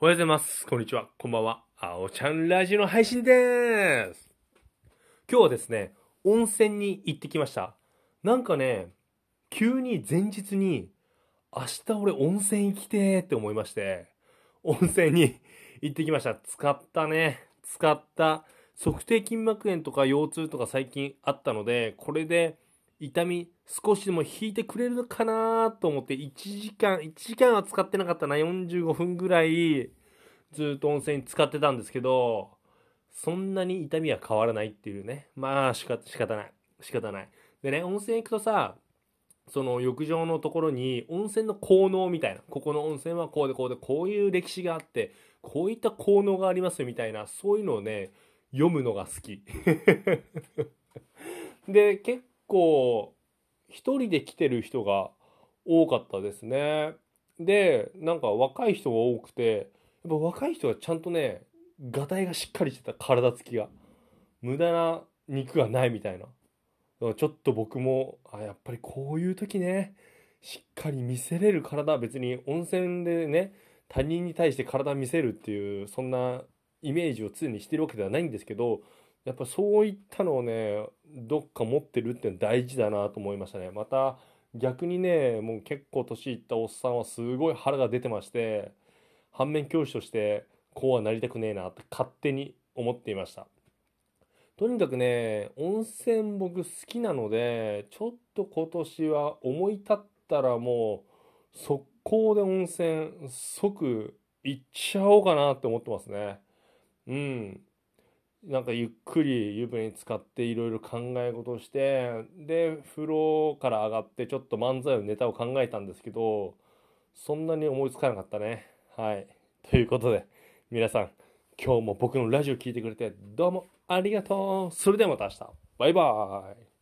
おはようございます。こんにちは。こんばんは。あおちゃんラジオの配信でーす。今日はですね、温泉に行ってきました。なんかね、急に前日に、明日俺温泉行きてーって思いまして、温泉に行ってきました。使ったね。使った。測定筋膜炎とか腰痛とか最近あったので、これで痛み少しでも引いてくれるのかなと思って1時間、1時間は使ってなかったな、45分ぐらいずっと温泉使ってたんですけど、そんなに痛みは変わらないっていうね。まあ仕方仕方ない。仕方ない。でね、温泉行くとさ、その浴場のところに温泉の効能みたいな、ここの温泉はこうでこうでこういう歴史があって、こういった効能がありますよみたいな、そういうのをね、読むのが好き。で、結構、一人で来てる人が多かったですね。で、なんか若い人が多くて、やっぱ若い人がちゃんとね、がたいがしっかりしてた体つきが。無駄な肉がないみたいな。ちょっと僕も、あ、やっぱりこういう時ね、しっかり見せれる体、別に温泉でね、他人に対して体見せるっていう、そんなイメージを常にしてるわけではないんですけど、やっぱそういったのをね、どっか持ってるって大事だなと思いましたね。また逆にね、もう結構年いったおっさんはすごい腹が出てまして、反面教師としてこうはなりたくねえなって勝手に思っていました。とにかくね、温泉僕好きなので、ちょっと今年は思い立ったらもう速攻で温泉即行っちゃおうかなって思ってますね。うん。なんかゆっくり湯船に浸かっていろいろ考え事をして、で、風呂から上がってちょっと漫才のネタを考えたんですけど、そんなに思いつかなかったね。はい。ということで、皆さん、今日も僕のラジオ聴いてくれてどうもありがとう。それではまた明日。バイバーイ。